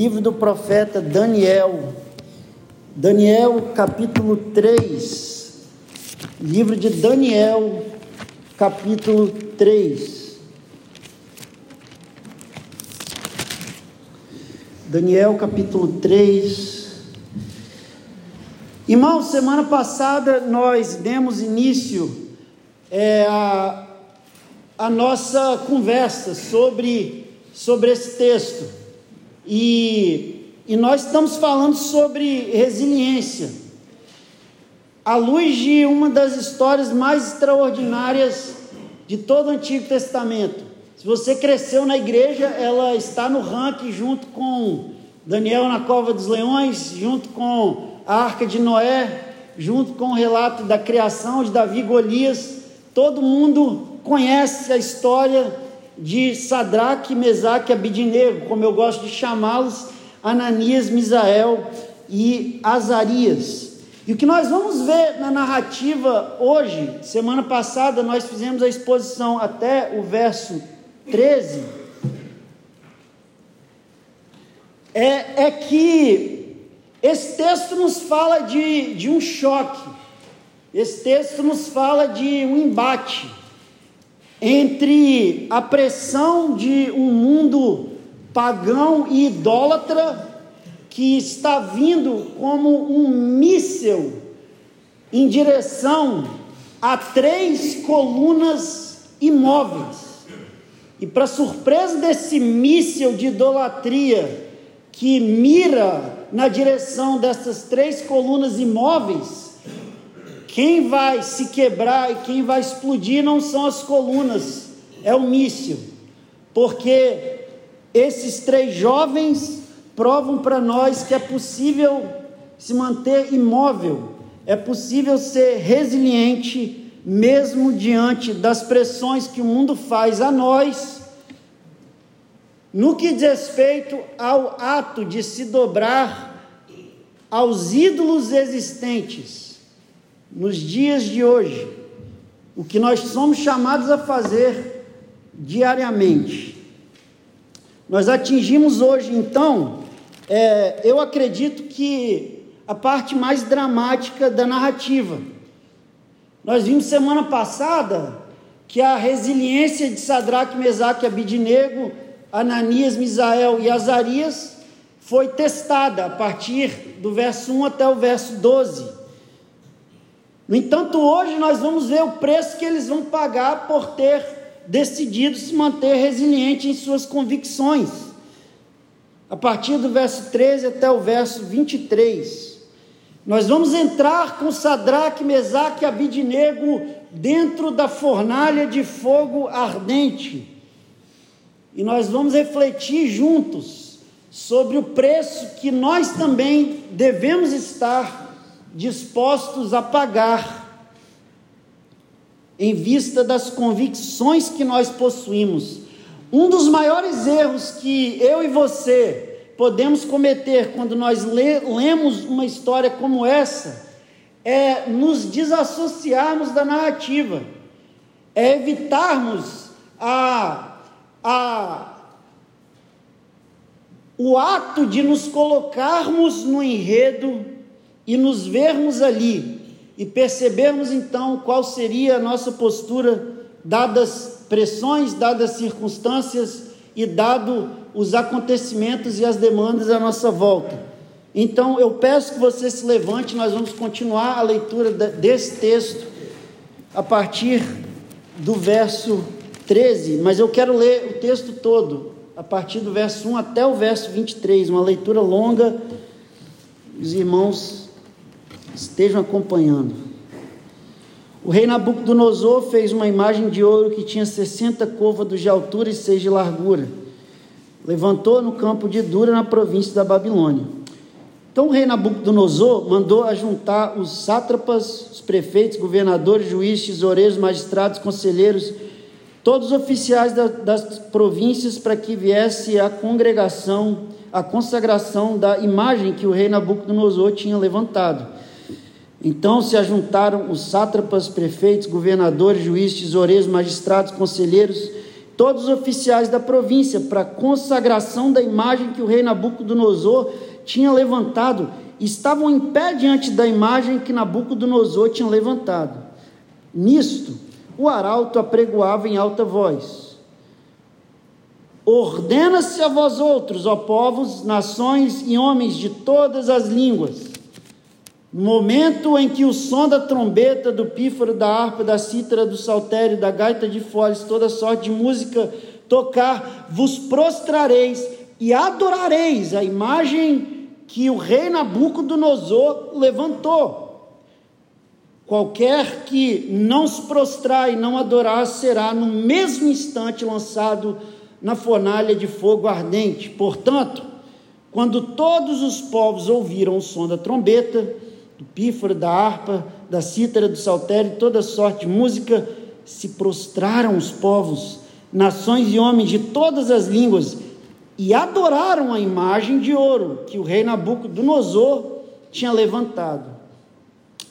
livro do profeta Daniel. Daniel, capítulo 3. Livro de Daniel, capítulo 3. Daniel, capítulo 3. Irmãos, semana passada nós demos início é, a, a nossa conversa sobre, sobre esse texto. E, e nós estamos falando sobre resiliência, à luz de uma das histórias mais extraordinárias de todo o Antigo Testamento. Se você cresceu na igreja, ela está no ranking junto com Daniel na cova dos leões, junto com a arca de Noé, junto com o relato da criação de Davi e Golias. Todo mundo conhece a história de Sadraque, Mesaque e Abidinego, como eu gosto de chamá-los, Ananias, Misael e Azarias. E o que nós vamos ver na narrativa hoje, semana passada nós fizemos a exposição até o verso 13, é, é que esse texto nos fala de, de um choque, esse texto nos fala de um embate entre a pressão de um mundo pagão e idólatra que está vindo como um míssil em direção a três colunas imóveis. E para surpresa desse míssil de idolatria que mira na direção dessas três colunas imóveis, quem vai se quebrar e quem vai explodir não são as colunas, é o míssil. Porque esses três jovens provam para nós que é possível se manter imóvel, é possível ser resiliente, mesmo diante das pressões que o mundo faz a nós, no que diz respeito ao ato de se dobrar aos ídolos existentes nos dias de hoje, o que nós somos chamados a fazer diariamente. Nós atingimos hoje, então, é, eu acredito que a parte mais dramática da narrativa. Nós vimos semana passada que a resiliência de Sadraque, Mesaque Abidinego, Ananias, Misael e Azarias foi testada a partir do verso 1 até o verso 12. No entanto, hoje nós vamos ver o preço que eles vão pagar por ter decidido se manter resiliente em suas convicções. A partir do verso 13 até o verso 23. Nós vamos entrar com Sadraque, Mesaque e Abidinego dentro da fornalha de fogo ardente. E nós vamos refletir juntos sobre o preço que nós também devemos estar dispostos a pagar em vista das convicções que nós possuímos. Um dos maiores erros que eu e você podemos cometer quando nós lemos uma história como essa é nos desassociarmos da narrativa, é evitarmos a, a, o ato de nos colocarmos no enredo e nos vermos ali e percebermos então qual seria a nossa postura, dadas pressões, dadas circunstâncias e dado os acontecimentos e as demandas à nossa volta. Então eu peço que você se levante, nós vamos continuar a leitura desse texto a partir do verso 13, mas eu quero ler o texto todo, a partir do verso 1 até o verso 23, uma leitura longa. Os irmãos estejam acompanhando. O rei Nabucodonosor fez uma imagem de ouro que tinha 60 côvados de altura e 6 de largura. Levantou no campo de Dura, na província da Babilônia. Então o rei Nabucodonosor mandou ajuntar os sátrapas, os prefeitos, governadores, juízes, tesoureiros, magistrados, conselheiros, todos os oficiais da, das províncias para que viesse a congregação, a consagração da imagem que o rei Nabucodonosor tinha levantado. Então se ajuntaram os sátrapas, prefeitos, governadores, juízes, tesoureiros, magistrados, conselheiros, todos os oficiais da província para consagração da imagem que o rei Nabucodonosor tinha levantado. Estavam em pé diante da imagem que Nabucodonosor tinha levantado. Nisto, o arauto apregoava em alta voz: Ordena-se a vós outros, ó povos, nações e homens de todas as línguas no momento em que o som da trombeta, do pífaro, da harpa, da cítara, do saltério, da gaita de foles, toda sorte de música tocar, vos prostrareis e adorareis a imagem que o rei Nabucodonosor levantou. Qualquer que não se prostrar e não adorar será no mesmo instante lançado na fornalha de fogo ardente. Portanto, quando todos os povos ouviram o som da trombeta, do pífaro, da harpa, da cítara, do saltério, toda sorte de música, se prostraram os povos, nações e homens de todas as línguas, e adoraram a imagem de ouro que o rei Nabucodonosor tinha levantado.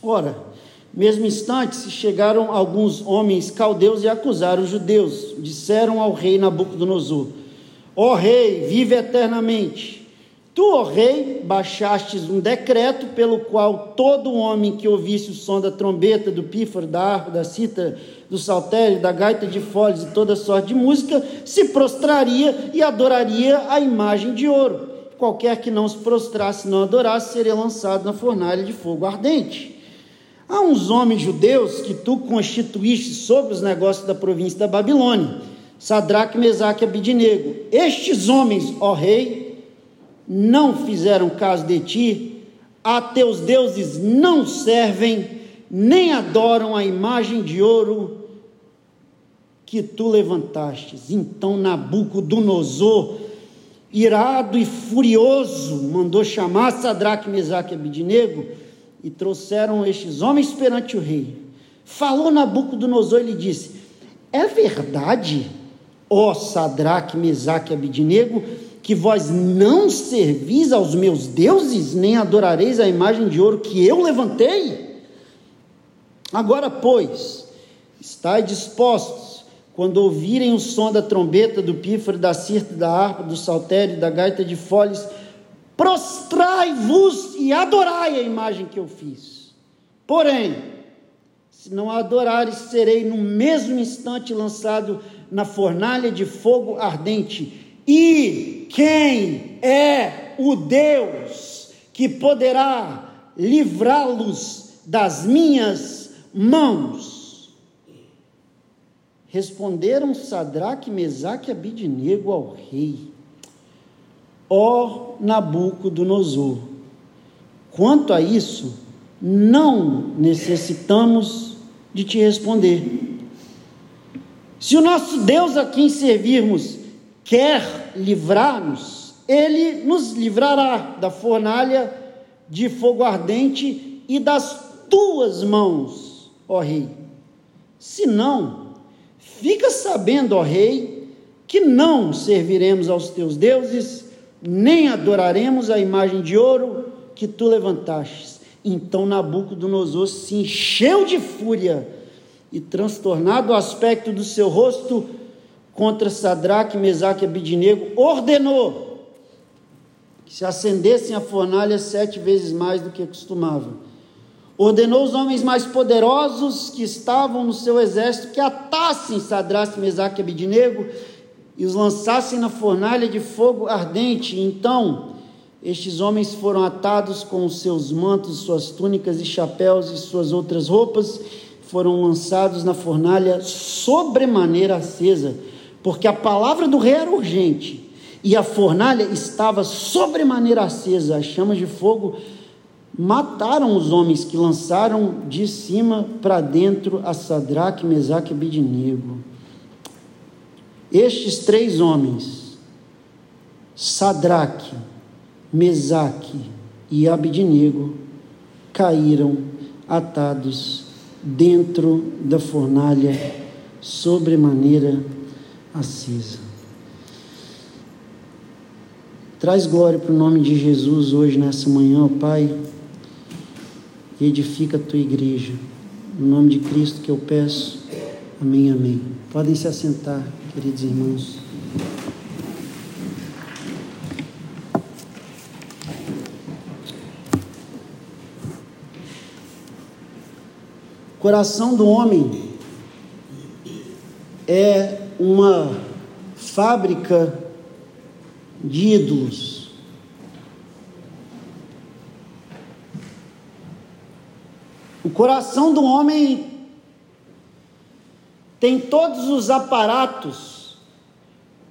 Ora, mesmo instante se chegaram alguns homens caldeus e acusaram os judeus. Disseram ao rei Nabucodonosor: Ó rei, vive eternamente. Tu, ó rei, baixastes um decreto pelo qual todo homem que ouvisse o som da trombeta, do pífaro, da harpa, da cítara, do saltério, da gaita de foles e toda sorte de música, se prostraria e adoraria a imagem de ouro. Qualquer que não se prostrasse não adorasse seria lançado na fornalha de fogo ardente. Há uns homens judeus que tu constituíste sobre os negócios da província da Babilônia, Sadraque, Mesaque e Abidinego. Estes homens, ó rei, não fizeram caso de ti, a teus deuses não servem, nem adoram a imagem de ouro que tu levantastes. Então Nabucodonosor, irado e furioso, mandou chamar Sadraque, Mesaque e Abidinego e trouxeram estes homens perante o rei. Falou Nabucodonosor e lhe disse: É verdade, ó Sadraque, Mesaque e Abidinego, que vós não servis aos meus deuses, nem adorareis a imagem de ouro que eu levantei? Agora, pois, estai dispostos, quando ouvirem o som da trombeta, do pífaro, da cirta, da harpa, do saltério, da gaita de foles, prostrai-vos e adorai a imagem que eu fiz. Porém, se não a adorares, serei no mesmo instante lançado na fornalha de fogo ardente e quem é o Deus que poderá livrá-los das minhas mãos? Responderam Sadraque, Mesaque e Abidnego ao rei. Ó Nabucodonosor, quanto a isso, não necessitamos de te responder. Se o nosso Deus a quem servirmos quer livrar-nos, ele nos livrará da fornalha de fogo ardente e das tuas mãos, ó rei. Se não, fica sabendo, ó rei, que não serviremos aos teus deuses, nem adoraremos a imagem de ouro que tu levantastes. Então Nabucodonosor se encheu de fúria e, transtornado o aspecto do seu rosto, contra Sadraque, Mesaque e Abidinego, ordenou que se acendessem a fornalha sete vezes mais do que costumava. Ordenou os homens mais poderosos que estavam no seu exército que atassem Sadraque, Mesaque e Abidinego e os lançassem na fornalha de fogo ardente. Então, estes homens foram atados com os seus mantos, suas túnicas e chapéus e suas outras roupas, foram lançados na fornalha sobremaneira acesa porque a palavra do rei era urgente e a fornalha estava sobremaneira acesa, as chamas de fogo mataram os homens que lançaram de cima para dentro a Sadraque, Mesaque e Abidnego. Estes três homens, Sadraque, Mesaque e Abidnego, caíram atados dentro da fornalha sobremaneira acesa. Traz glória para o nome de Jesus hoje, nessa manhã, ó Pai, e edifica a tua igreja. No nome de Cristo que eu peço. Amém, amém. Podem se assentar, queridos irmãos. Coração do homem é uma fábrica de ídolos. O coração do homem tem todos os aparatos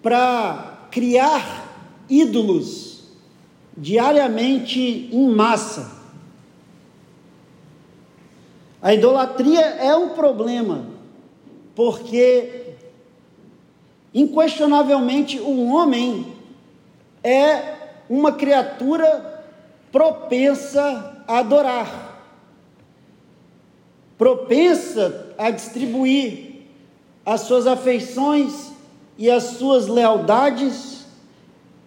para criar ídolos diariamente em massa. A idolatria é um problema, porque inquestionavelmente o homem é uma criatura propensa a adorar, propensa a distribuir as suas afeições e as suas lealdades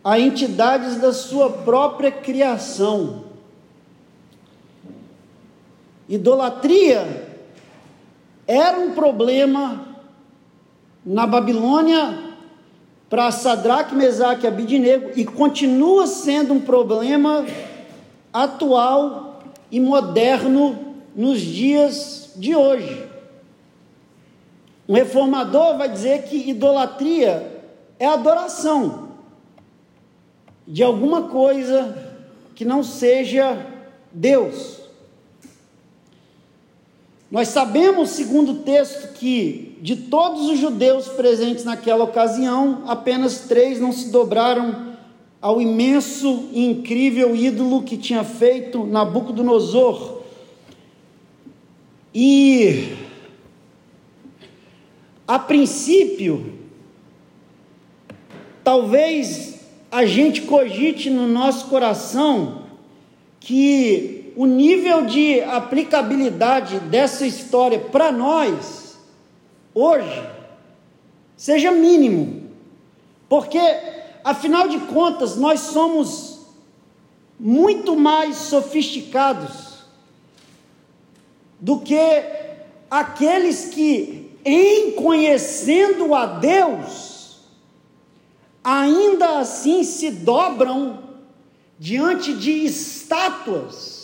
a entidades da sua própria criação. Idolatria era um problema na Babilônia para Sadraque, Mesaque e Abidinego e continua sendo um problema atual e moderno nos dias de hoje. Um reformador vai dizer que idolatria é adoração de alguma coisa que não seja Deus. Nós sabemos, segundo o texto, que de todos os judeus presentes naquela ocasião, apenas três não se dobraram ao imenso e incrível ídolo que tinha feito Nabucodonosor. E a princípio, talvez a gente cogite no nosso coração que o nível de aplicabilidade dessa história para nós, hoje, seja mínimo, porque, afinal de contas, nós somos muito mais sofisticados do que aqueles que em conhecendo a Deus, ainda assim se dobram diante de estátuas,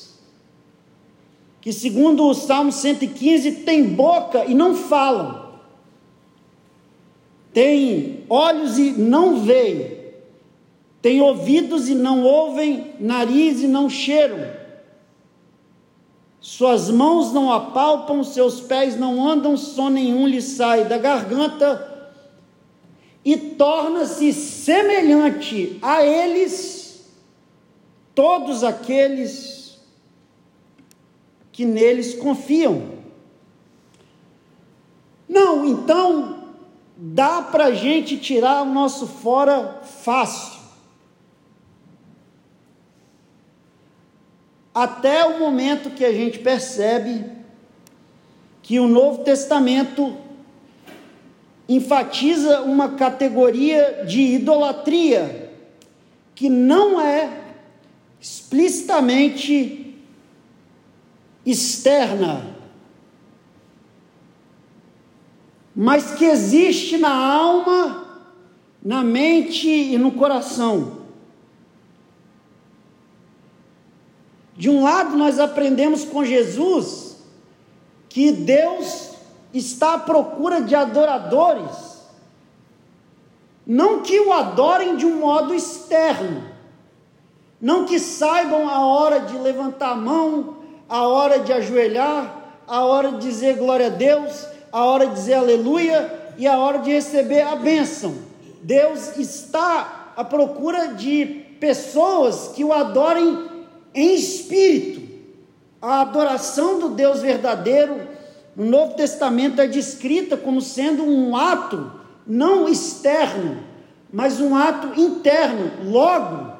que segundo o Salmo 115 tem boca e não falam, tem olhos e não veem, tem ouvidos e não ouvem, nariz e não cheiram. Suas mãos não apalpam, seus pés não andam, som nenhum lhe sai da garganta, e torna-se semelhante a eles, todos aqueles que neles confiam. Não, então, dá para a gente tirar o nosso fora fácil. até o momento que a gente percebe que o Novo Testamento enfatiza uma categoria de idolatria que não é explicitamente externa, mas que existe na alma, na mente e no coração. De um lado, nós aprendemos com Jesus que Deus está à procura de adoradores, não que o adorem de um modo externo, não que saibam a hora de levantar a mão, a hora de ajoelhar, a hora de dizer glória a Deus, a hora de dizer aleluia e a hora de receber a bênção. Deus está à procura de pessoas que o adorem em espírito. A adoração do Deus verdadeiro no Novo Testamento é descrita como sendo um ato não externo, mas um ato interno. Logo,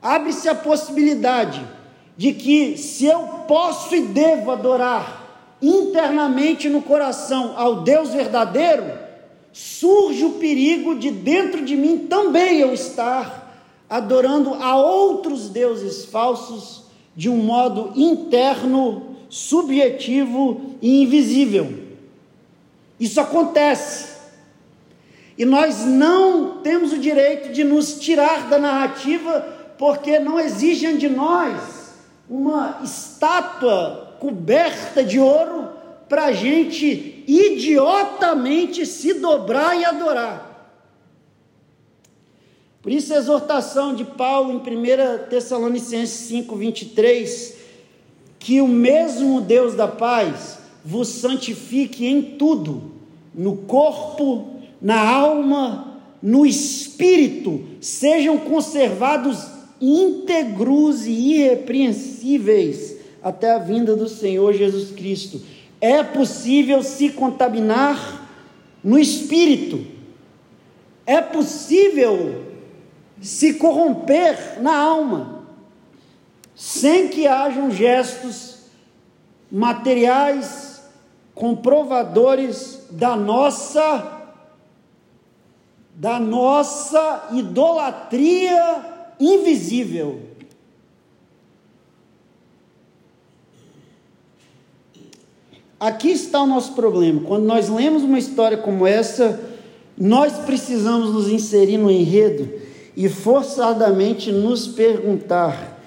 abre-se a possibilidade de que, se eu posso e devo adorar internamente no coração ao Deus verdadeiro, surge o perigo de dentro de mim também eu estar adorando a outros deuses falsos de um modo interno, subjetivo e invisível. Isso acontece. E nós não temos o direito de nos tirar da narrativa, porque não exige de nós uma estátua coberta de ouro para a gente idiotamente se dobrar e adorar. Por isso a exortação de Paulo em 1 Tessalonicenses 5, 23, que o mesmo Deus da paz vos santifique em tudo, no corpo, na alma, no espírito, sejam conservados íntegros e irrepreensíveis até a vinda do Senhor Jesus Cristo. É possível se contaminar no espírito, é possível se corromper na alma, sem que hajam gestos materiais comprovadores da nossa da nossa idolatria invisível. Aqui está o nosso problema. Quando nós lemos uma história como essa, nós precisamos nos inserir no enredo e forçadamente nos perguntar: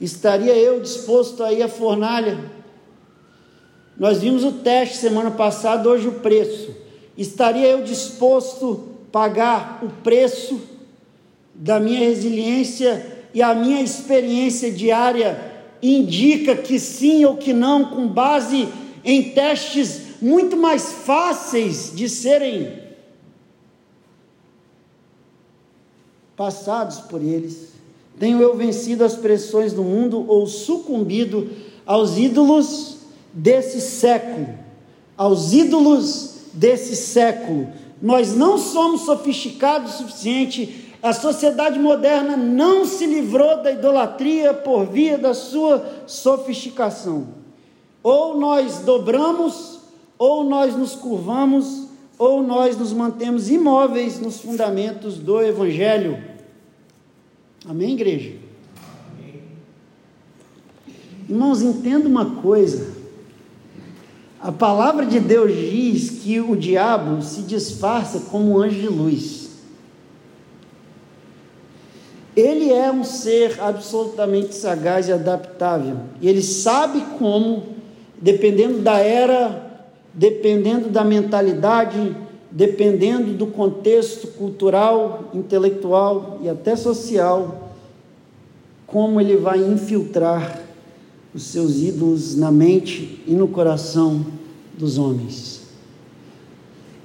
estaria eu disposto a ir à fornalha? Nós vimos o teste semana passada, hoje o preço. Estaria eu disposto a pagar o preço da minha resiliência e a minha experiência diária indica que sim ou que não, com base em testes muito mais fáceis de serem passados por eles? Tenho eu vencido as pressões do mundo ou sucumbido aos ídolos desse século? Aos ídolos desse século. Nós não somos sofisticados o suficiente. A sociedade moderna não se livrou da idolatria por via da sua sofisticação. Ou nós dobramos, ou nós nos curvamos, ou nós nos mantemos imóveis nos fundamentos do Evangelho. Amém, igreja? Irmãos, entenda uma coisa. A palavra de Deus diz que o diabo se disfarça como um anjo de luz. Ele é um ser absolutamente sagaz e adaptável. E ele sabe como, dependendo da era, dependendo da mentalidade, dependendo do contexto cultural, intelectual e até social, como ele vai infiltrar os seus ídolos na mente e no coração dos homens.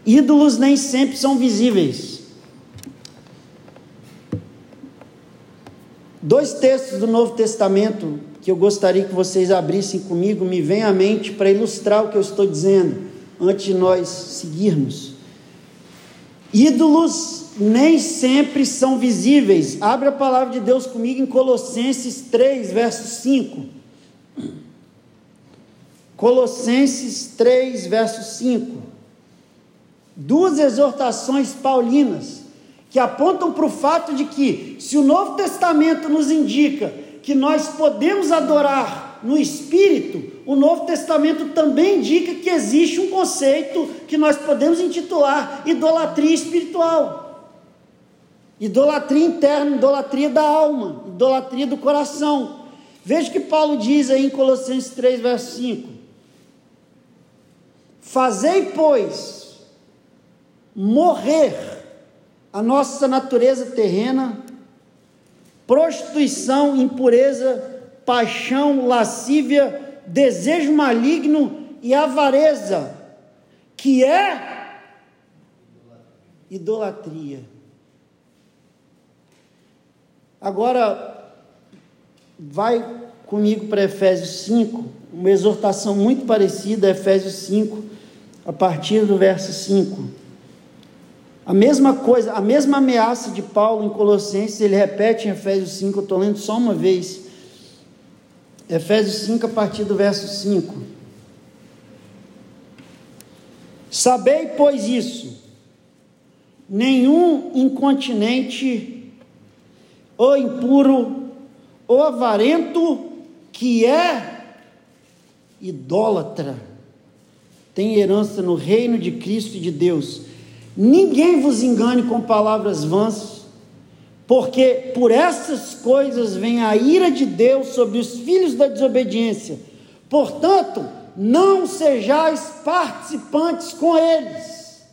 Ídolos nem sempre são visíveis. Dois textos do Novo Testamento que eu gostaria que vocês abrissem comigo me vêm à mente para ilustrar o que eu estou dizendo, antes de nós seguirmos. Ídolos nem sempre são visíveis. Abre a palavra de Deus comigo em Colossenses 3, verso 5. Colossenses 3, verso 5. Duas exortações paulinas que apontam para o fato de que, se o Novo Testamento nos indica que nós podemos adorar no Espírito, o Novo Testamento também indica que existe um conceito que nós podemos intitular idolatria espiritual. Idolatria interna, idolatria da alma, idolatria do coração. Veja que Paulo diz aí em Colossenses 3, verso 5: Fazei, pois, morrer a nossa natureza terrena, prostituição, impureza, paixão, lascívia, desejo maligno e avareza, que é idolatria. Agora, vai comigo para Efésios 5, uma exortação muito parecida Efésios 5, a partir do verso 5. A mesma coisa, a mesma ameaça de Paulo em Colossenses, ele repete em Efésios 5, eu estou lendo só uma vez. Efésios 5, a partir do verso 5. Sabei, pois, isso: nenhum incontinente, ou impuro, ou avarento, que é idólatra, têm herança no reino de Cristo e de Deus. Ninguém vos engane com palavras vãs, porque por essas coisas vem a ira de Deus sobre os filhos da desobediência. Portanto, não sejais participantes com eles.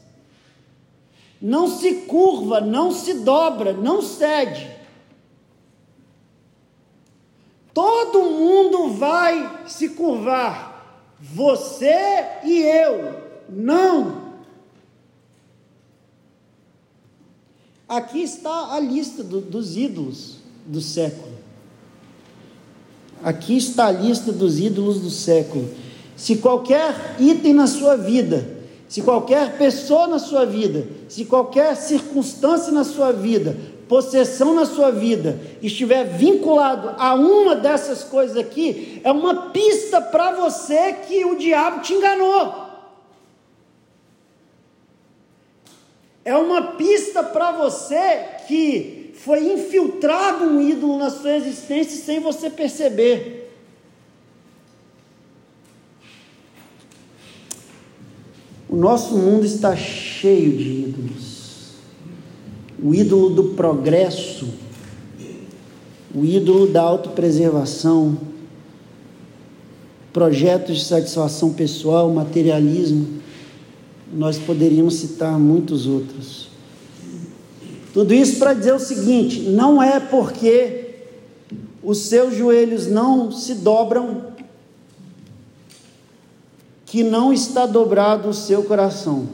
Não se curva, não se dobra, não cede. Todo mundo vai se curvar, você e eu, não. Aqui está a lista do, dos ídolos do século. Aqui está a lista dos ídolos do século. Se qualquer item na sua vida, se qualquer pessoa na sua vida, se qualquer circunstância na sua vida, possessão na sua vida, estiver vinculado a uma dessas coisas aqui, é uma pista para você que o diabo te enganou. É uma pista para você que foi infiltrado um ídolo na sua existência sem você perceber. O nosso mundo está cheio de ídolos. O ídolo do progresso, o ídolo da autopreservação, projetos de satisfação pessoal, materialismo nós poderíamos citar muitos outros. Tudo isso para dizer o seguinte: não é porque os seus joelhos não se dobram que não está dobrado o seu coração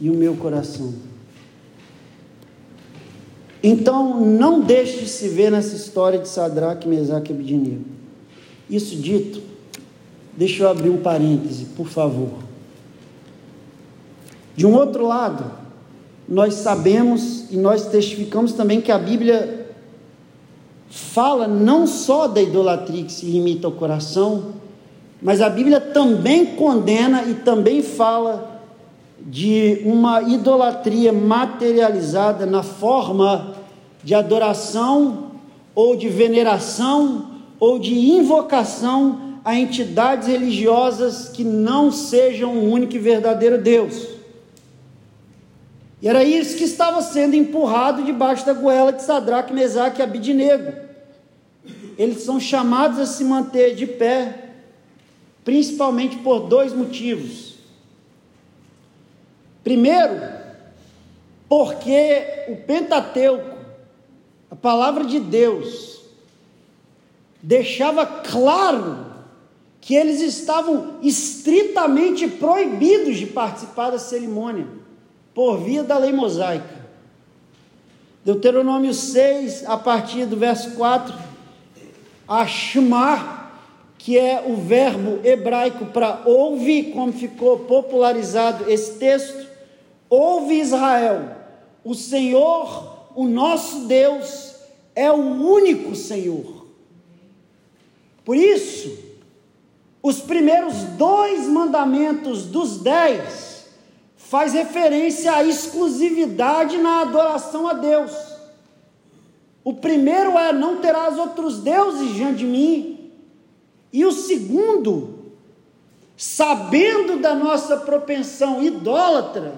e o meu coração. Então, não deixe de se ver nessa história de Sadraque, Mesaque e Abednego. Isso dito, deixa eu abrir um parêntese, por favor. De um outro lado, nós sabemos e nós testificamos também que a Bíblia fala não só da idolatria que se limita ao coração, mas a Bíblia também condena e também fala de uma idolatria materializada na forma de adoração ou de veneração ou de invocação a entidades religiosas que não sejam o único e verdadeiro Deus. E era isso que estava sendo empurrado debaixo da goela de Sadraque, Mesaque e Abidinego. Eles são chamados a se manter de pé, principalmente por dois motivos. Primeiro, porque o Pentateuco, a palavra de Deus, deixava claro que eles estavam estritamente proibidos de participar da cerimônia por via da lei mosaica. Deuteronômio 6, a partir do verso 4, Ashmar, que é o verbo hebraico para ouve, como ficou popularizado esse texto, ouve Israel, o Senhor, o nosso Deus, é o único Senhor. Por isso, os primeiros dois mandamentos dos dez faz referência à exclusividade na adoração a Deus. O primeiro é: não terás outros deuses diante de mim. E o segundo, sabendo da nossa propensão idólatra,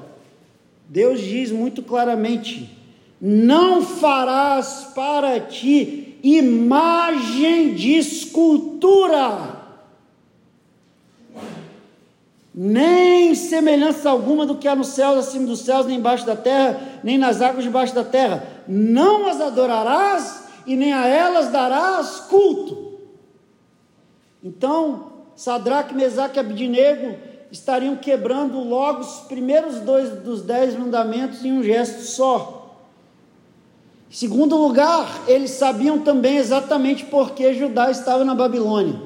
Deus diz muito claramente: não farás para ti imagem de escultura nem semelhança alguma do que há nos céus, acima dos céus, nem embaixo da terra, nem nas águas debaixo da terra. Não as adorarás e nem a elas darás culto. Então, Sadraque, Mesaque e Abdinego estariam quebrando logo os primeiros dois dos dez mandamentos em um gesto só. Segundo lugar, eles sabiam também exatamente por que Judá estava na Babilônia.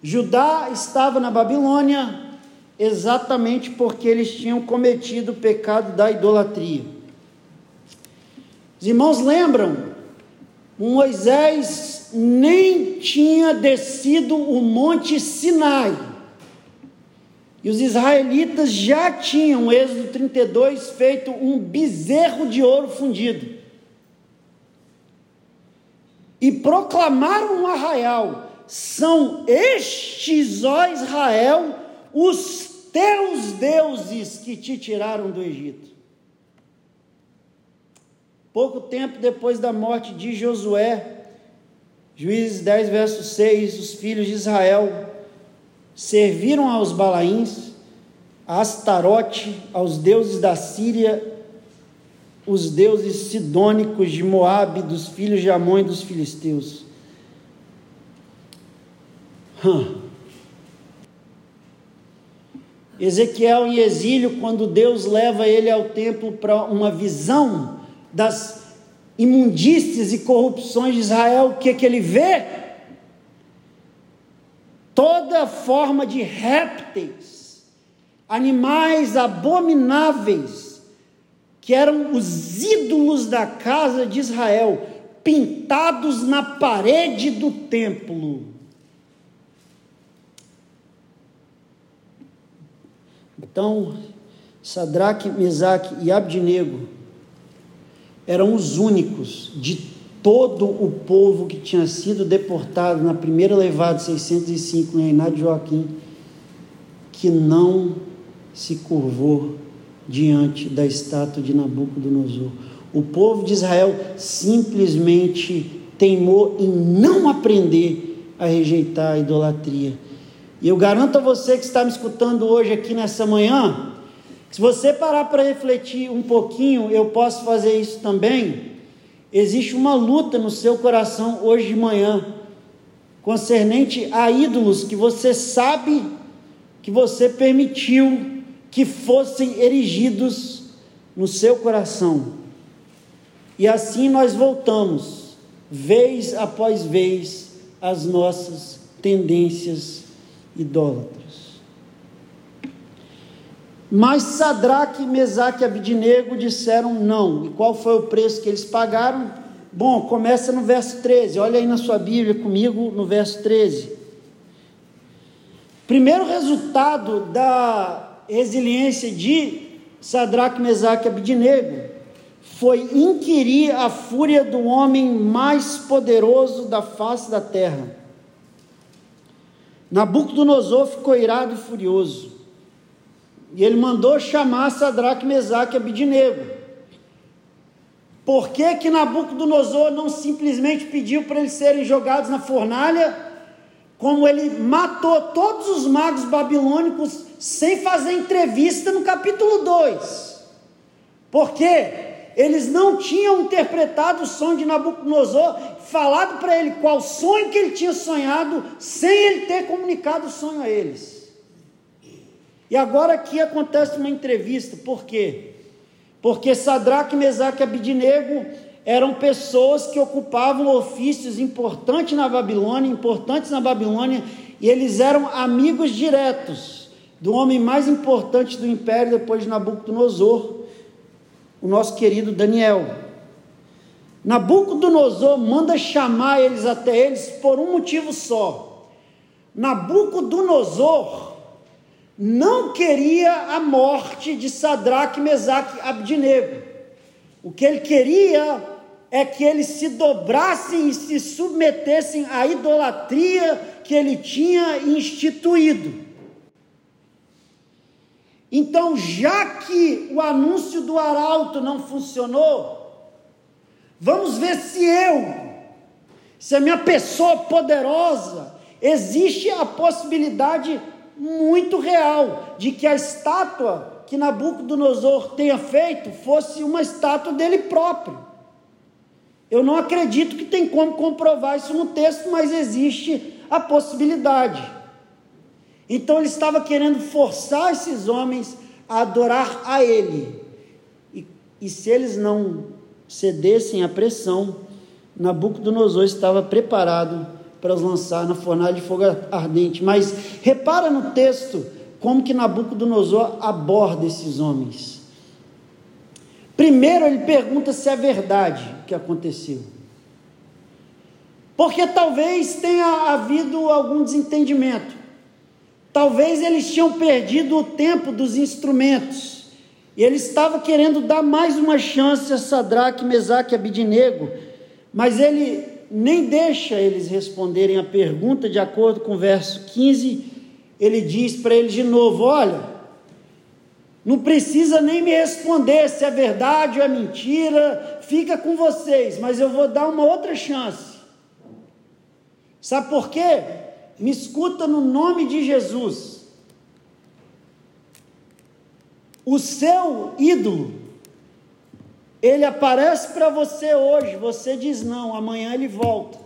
Judá estava na Babilônia exatamente porque eles tinham cometido o pecado da idolatria. Os irmãos lembram? Moisés nem tinha descido o monte Sinai. E os israelitas já tinham, Êxodo 32, feito um bezerro de ouro fundido. E proclamaram um arraial: são estes, ó Israel, os teus deuses que te tiraram do Egito. Pouco tempo depois da morte de Josué, Juízes 10, verso 6, os filhos de Israel serviram aos Balaíns, a Astarote, aos deuses da Síria, os deuses sidônicos de Moabe, dos filhos de Amon e dos filisteus. Hum. Ezequiel em exílio, quando Deus leva ele ao templo para uma visão das imundícias e corrupções de Israel, o que, que ele vê? Toda forma de répteis, animais abomináveis, que eram os ídolos da casa de Israel, pintados na parede do templo. Então, Sadraque, Mesaque e Abdinego eram os únicos de todo o povo que tinha sido deportado na primeira levada de 605 no reinado de Joaquim, que não se curvou diante da estátua de Nabucodonosor. O povo de Israel simplesmente teimou em não aprender a rejeitar a idolatria e eu garanto a você que está me escutando hoje aqui nessa manhã, se você parar para refletir um pouquinho, eu posso fazer isso também. Existe uma luta no seu coração hoje de manhã, concernente a ídolos que você sabe que você permitiu que fossem erigidos no seu coração. E assim nós voltamos, vez após vez, às nossas tendências idólatras. Mas Sadraque, Mesaque e Abidinego disseram não. E qual foi o preço que eles pagaram? Bom, começa no verso 13. Olha aí na sua Bíblia comigo no verso 13. Primeiro resultado da resiliência de Sadraque, Mesaque e Abidinego foi inquirir a fúria do homem mais poderoso da face da terra. Nabucodonosor ficou irado e furioso. E ele mandou chamar Sadraque, Mesaque e Abidinego. Por que que Nabucodonosor não simplesmente pediu para eles serem jogados na fornalha, como ele matou todos os magos babilônicos sem fazer entrevista no capítulo 2? Por quê? Eles não tinham interpretado o sonho de Nabucodonosor, falado para ele qual sonho que ele tinha sonhado, sem ele ter comunicado o sonho a eles. E agora aqui acontece uma entrevista, por quê? Porque Sadraque, Mesaque e Abidinego eram pessoas que ocupavam ofícios importantes na Babilônia, importantes na Babilônia, e eles eram amigos diretos do homem mais importante do império depois de Nabucodonosor, o nosso querido Daniel. Nabucodonosor manda chamar eles até eles por um motivo só. Nabucodonosor não queria a morte de Sadraque, Mesaque e Abdinego. O que ele queria é que eles se dobrassem e se submetessem à idolatria que ele tinha instituído. Então, já que o anúncio do arauto não funcionou, vamos ver se eu, se a minha pessoa poderosa, existe a possibilidade muito real de que a estátua que Nabucodonosor tenha feito fosse uma estátua dele próprio. Eu não acredito que tem como comprovar isso no texto, mas existe a possibilidade. Então ele estava querendo forçar esses homens a adorar a ele. E, e se eles não cedessem à pressão, Nabucodonosor estava preparado para os lançar na fornalha de fogo ardente. Mas repara no texto como que Nabucodonosor aborda esses homens. Primeiro ele pergunta se é verdade o que aconteceu. Porque talvez tenha havido algum desentendimento. Talvez eles tinham perdido o tempo dos instrumentos. E ele estava querendo dar mais uma chance a Sadraque, Mesaque e Abidinego, mas ele nem deixa eles responderem a pergunta de acordo com o verso 15 ele diz para ele de novo: Olha, não precisa nem me responder se é verdade ou é mentira, fica com vocês, mas eu vou dar uma outra chance. Sabe por quê? Me escuta no nome de Jesus. O seu ídolo, ele aparece para você hoje, você diz não, amanhã ele volta.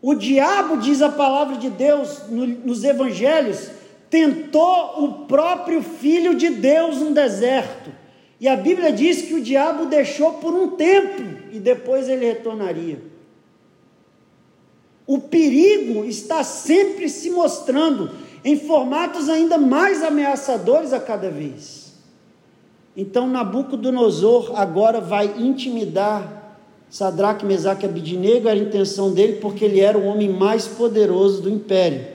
O diabo, diz a palavra de Deus no, nos evangelhos, tentou o próprio Filho de Deus no deserto. E a Bíblia diz que o diabo deixou por um tempo e depois ele retornaria. O perigo está sempre se mostrando em formatos ainda mais ameaçadores a cada vez. Então Nabucodonosor agora vai intimidar Sadraque, Mesaque e Abidinego, era a intenção dele, porque ele era o homem mais poderoso do império.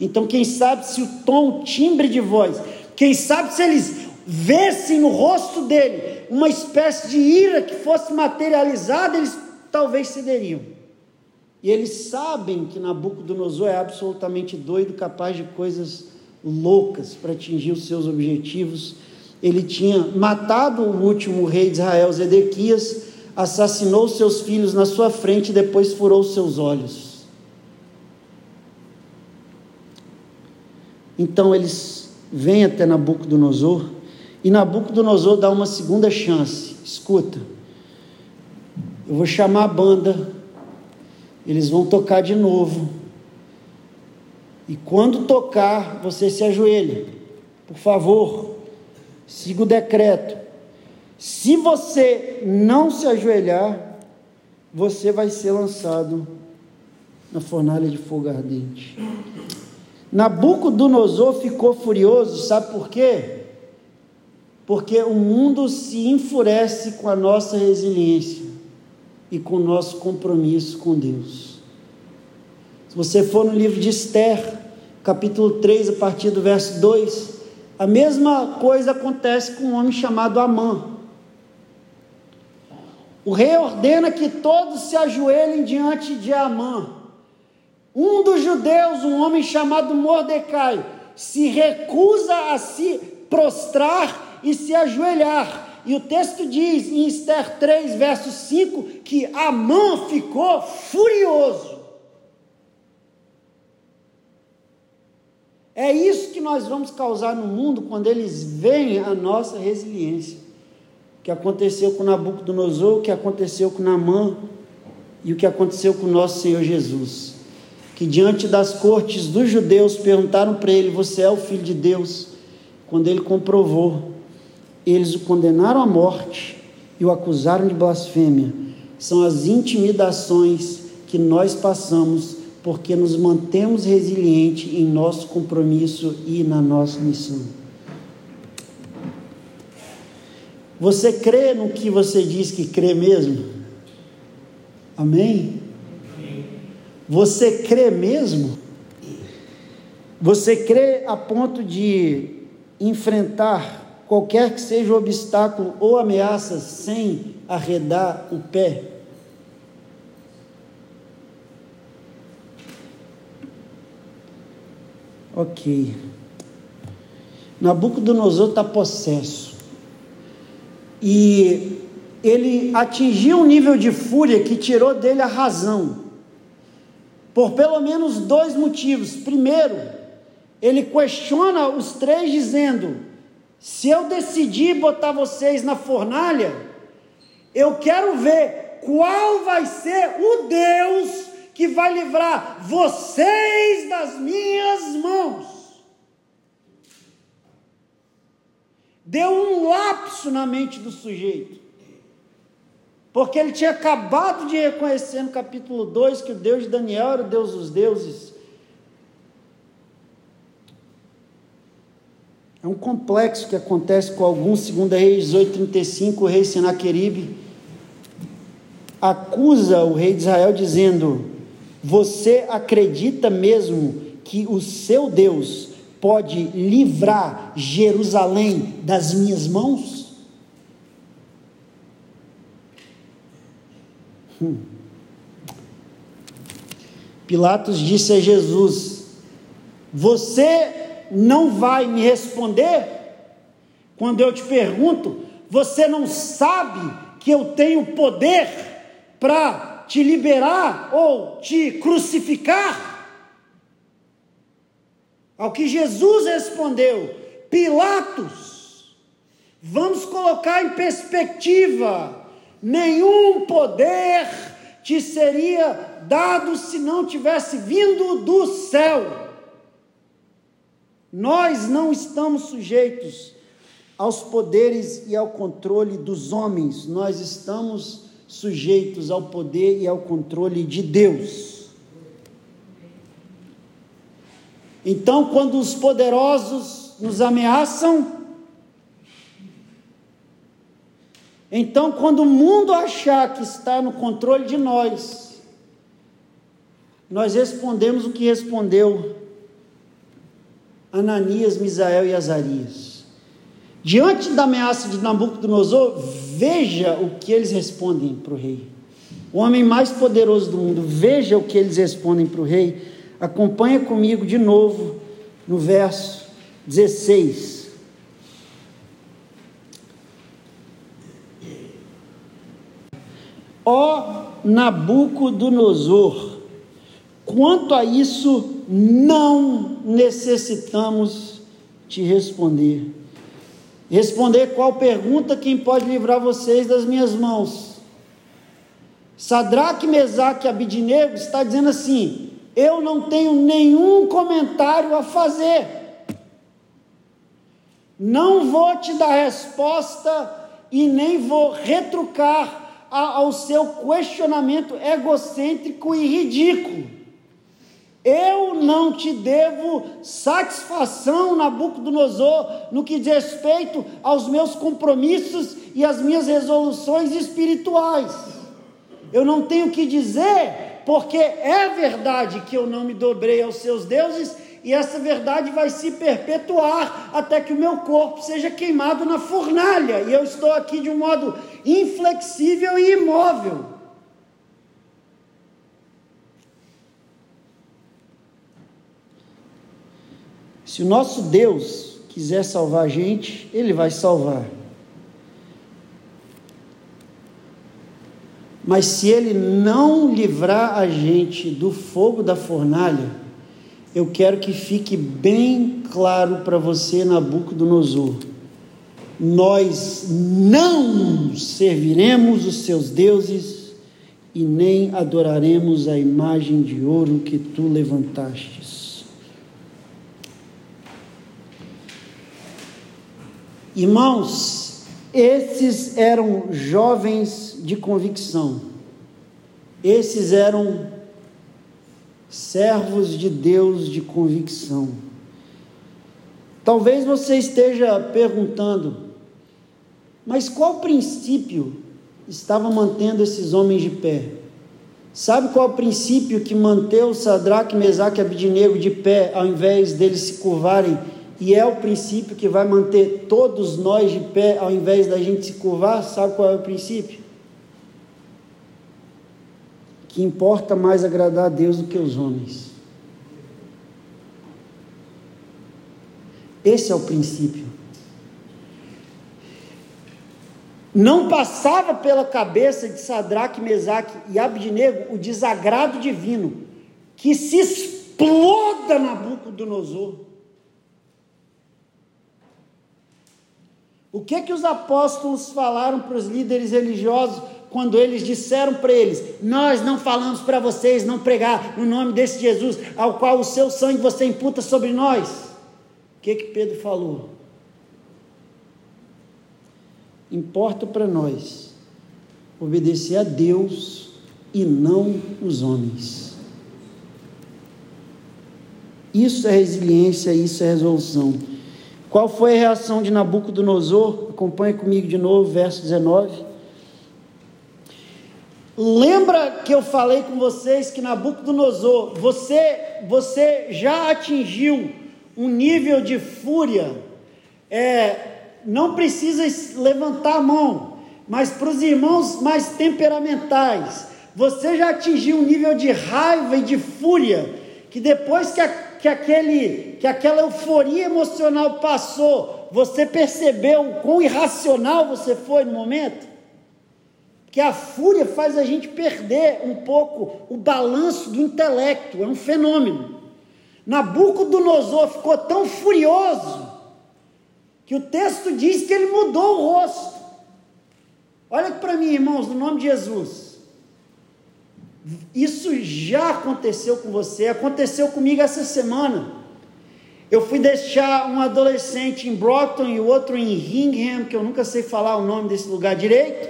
Então, quem sabe se o tom, o timbre de voz, quem sabe se eles vissem no rosto dele uma espécie de ira que fosse materializada, eles talvez cederiam. E eles sabem que Nabucodonosor é absolutamente doido, capaz de coisas loucas para atingir os seus objetivos. Ele tinha matado o último rei de Israel, Zedequias, assassinou seus filhos na sua frente e depois furou seus olhos. Então eles vêm até Nabucodonosor e Nabucodonosor dá uma segunda chance. Escuta, eu vou chamar a banda, eles vão tocar de novo. E quando tocar, você se ajoelha. Por favor, siga o decreto. Se você não se ajoelhar, você vai ser lançado na fornalha de fogo ardente. Nabucodonosor ficou furioso, sabe por quê? Porque o mundo se enfurece com a nossa resiliência e com o nosso compromisso com Deus. Se você for no livro de Esther, capítulo 3, a partir do verso 2, a mesma coisa acontece com um homem chamado Amã. O rei ordena que todos se ajoelhem diante de Amã. Um dos judeus, um homem chamado Mordecai, se recusa a se prostrar e se ajoelhar. E o texto diz em Esther 3, verso 5, que Amã ficou furioso. É isso que nós vamos causar no mundo quando eles veem a nossa resiliência. Que aconteceu com Nabucodonosor, que aconteceu com Namã e o que aconteceu com nosso Senhor Jesus que diante das cortes dos judeus perguntaram para ele: Você é o filho de Deus? Quando ele comprovou, eles o condenaram à morte e o acusaram de blasfêmia. São as intimidações que nós passamos porque nos mantemos resilientes em nosso compromisso e na nossa missão. Você crê no que você diz que crê mesmo? Amém? Você crê mesmo? Você crê a ponto de enfrentar qualquer que seja o obstáculo ou ameaça sem arredar o pé? Ok. Nabucodonosor está possesso. E ele atingiu um nível de fúria que tirou dele a razão. Por pelo menos dois motivos. Primeiro, ele questiona os três, dizendo: se eu decidir botar vocês na fornalha, eu quero ver qual vai ser o Deus que vai livrar vocês das minhas mãos. Deu um lapso na mente do sujeito. Porque ele tinha acabado de reconhecer no capítulo 2 que o Deus de Daniel era o Deus dos deuses. É um complexo que acontece com alguns, segundo Reis 18:35, o rei Senaqueribe acusa o rei de Israel dizendo: "Você acredita mesmo que o seu Deus pode livrar Jerusalém das minhas mãos?" Pilatos disse a Jesus: Você não vai me responder? Quando eu te pergunto, você não sabe que eu tenho poder para te liberar ou te crucificar? Ao que Jesus respondeu: Pilatos, vamos colocar em perspectiva: nenhum poder te seria dado se não tivesse vindo do céu. Nós não estamos sujeitos aos poderes e ao controle dos homens, nós estamos sujeitos ao poder e ao controle de Deus. Então, quando os poderosos nos ameaçam, então, quando o mundo achar que está no controle de nós, nós respondemos o que respondeu Ananias, Misael e Azarias. Diante da ameaça de Nabucodonosor, veja o que eles respondem para o rei. O homem mais poderoso do mundo, veja o que eles respondem para o rei. Acompanha comigo de novo no verso 16. Ó Nabucodonosor, quanto a isso não necessitamos te responder. Responder qual pergunta quem pode livrar vocês das minhas mãos. Sadraque, Mesaque e Abidinego está dizendo assim: eu não tenho nenhum comentário a fazer. Não vou te dar resposta e nem vou retrucar ao seu questionamento egocêntrico e ridículo. Eu não te devo satisfação, Nabucodonosor, no que diz respeito aos meus compromissos e às minhas resoluções espirituais. Eu não tenho que dizer, porque é verdade que eu não me dobrei aos seus deuses, e essa verdade vai se perpetuar até que o meu corpo seja queimado na fornalha, e eu estou aqui de um modo inflexível e imóvel. Se o nosso Deus quiser salvar a gente, Ele vai salvar. Mas se Ele não livrar a gente do fogo da fornalha, eu quero que fique bem claro para você, Nabucodonosor. Nós não serviremos os seus deuses e nem adoraremos a imagem de ouro que tu levantastes. Irmãos, esses eram jovens de convicção, esses eram servos de Deus de convicção. Talvez você esteja perguntando, mas qual princípio estava mantendo esses homens de pé? Sabe qual princípio que manteve Sadraque, Mesaque e Abidinego de pé, ao invés deles se curvarem e é o princípio que vai manter todos nós de pé, ao invés da gente se curvar. Sabe qual é o princípio? Que importa mais agradar a Deus do que os homens. Esse é o princípio. Não passava pela cabeça de Sadraque, Mesaque e Abdinego o desagrado divino que se exploda Nabucodonosor. O que que os apóstolos falaram para os líderes religiosos quando eles disseram para eles: Nós não falamos para vocês não pregar no nome desse Jesus, ao qual o seu sangue você imputa sobre nós? O que que Pedro falou? Importa para nós obedecer a Deus e não os homens. Isso é resiliência, isso é resolução. Qual foi a reação de Nabucodonosor? Acompanhe comigo de novo, verso 19. Lembra que eu falei com vocês que Nabucodonosor, você, você já atingiu um nível de fúria, é, não precisa levantar a mão, mas para os irmãos mais temperamentais, Você já atingiu um nível de raiva e de fúria que depois que, a, que, aquele, que aquela euforia emocional passou, você percebeu o quão irracional você foi no momento? Que a fúria faz a gente perder um pouco o balanço do intelecto, é um fenômeno. Nabucodonosor ficou tão furioso que o texto diz que ele mudou o rosto. Olha para mim, irmãos, no nome de Jesus. Isso já aconteceu com você, aconteceu comigo essa semana. Eu fui deixar um adolescente em Brockton e o outro em Hingham, que eu nunca sei falar o nome desse lugar direito.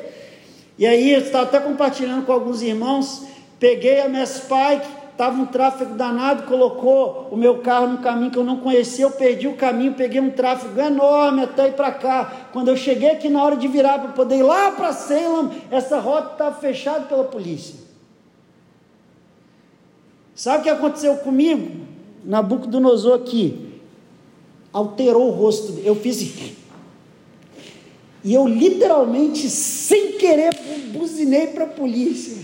E aí eu estava até compartilhando com alguns irmãos. Peguei a minha Spike, estava um tráfego danado, colocou o meu carro no caminho que eu não conhecia, eu perdi o caminho, peguei um tráfego enorme até ir para cá. Quando eu cheguei aqui na hora de virar para poder ir lá para Salem, essa rota estava fechada pela polícia. Sabe o que aconteceu comigo? Nabucodonosor aqui alterou o rosto. Eu fiz e eu literalmente, sem querer, buzinei para a polícia.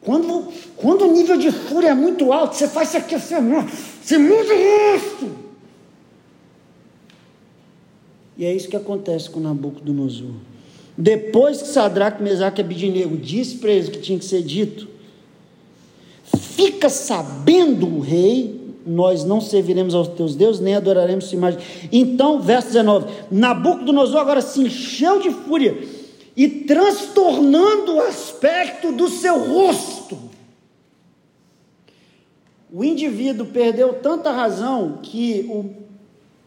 Quando, quando o nível de fúria é muito alto, você faz isso aqui, você, você muda o rosto. E é isso que acontece com Nabucodonosor. Depois que Sadraque, Mesaque e Abidinego disse para eles o que tinha que ser dito, fica sabendo o rei, nós não serviremos aos teus deuses, nem adoraremos sua imagem. Então, verso 19: Nabucodonosor agora se encheu de fúria e transtornando o aspecto do seu rosto. O indivíduo perdeu tanta razão que o,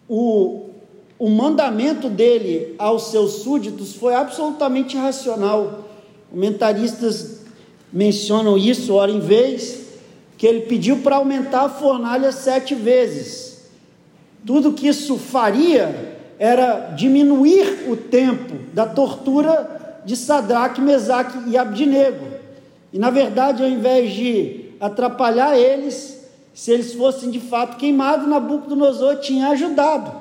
o, o mandamento dele aos seus súditos foi absolutamente irracional. Comentaristas mencionam isso, ora em vez, que ele pediu para aumentar a fornalha sete vezes. Tudo que isso faria era diminuir o tempo da tortura de Sadraque, Mesaque e Abdinego. E na verdade, ao invés de atrapalhar eles, se eles fossem de fato queimados, Nabucodonosor tinha ajudado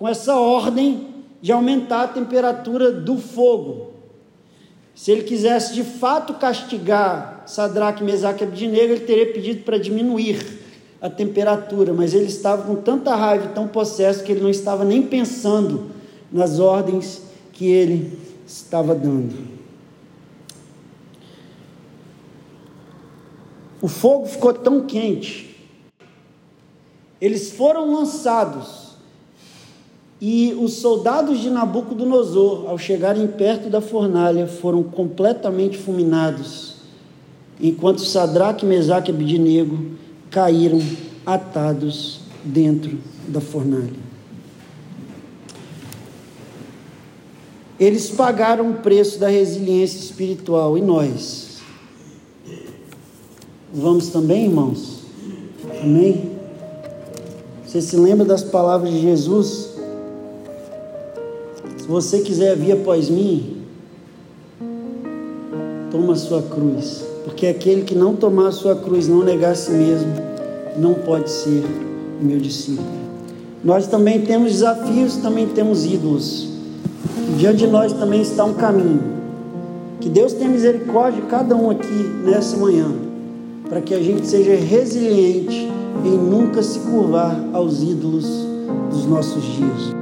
com essa ordem de aumentar a temperatura do fogo. Se ele quisesse de fato castigar Sadraque, Mesaque e Abdinego, ele teria pedido para diminuir a temperatura, mas ele estava com tanta raiva e tão possesso que ele não estava nem pensando nas ordens que ele estava dando. O fogo ficou tão quente, eles foram lançados e os soldados de Nabucodonosor, ao chegarem perto da fornalha, foram completamente fulminados, enquanto Sadraque, Mesaque e Abidnego caíram atados dentro da fornalha. Eles pagaram o preço da resiliência espiritual e nós. Vamos também, irmãos? Amém? Você se lembra das palavras de Jesus? Você quiser vir após mim, toma a sua cruz. Porque aquele que não tomar a sua cruz, não negar a si mesmo, não pode ser meu discípulo. Nós também temos desafios, também temos ídolos. Diante de nós também está um caminho. Que Deus tenha misericórdia de cada um aqui nessa manhã, para que a gente seja resiliente em nunca se curvar aos ídolos dos nossos dias.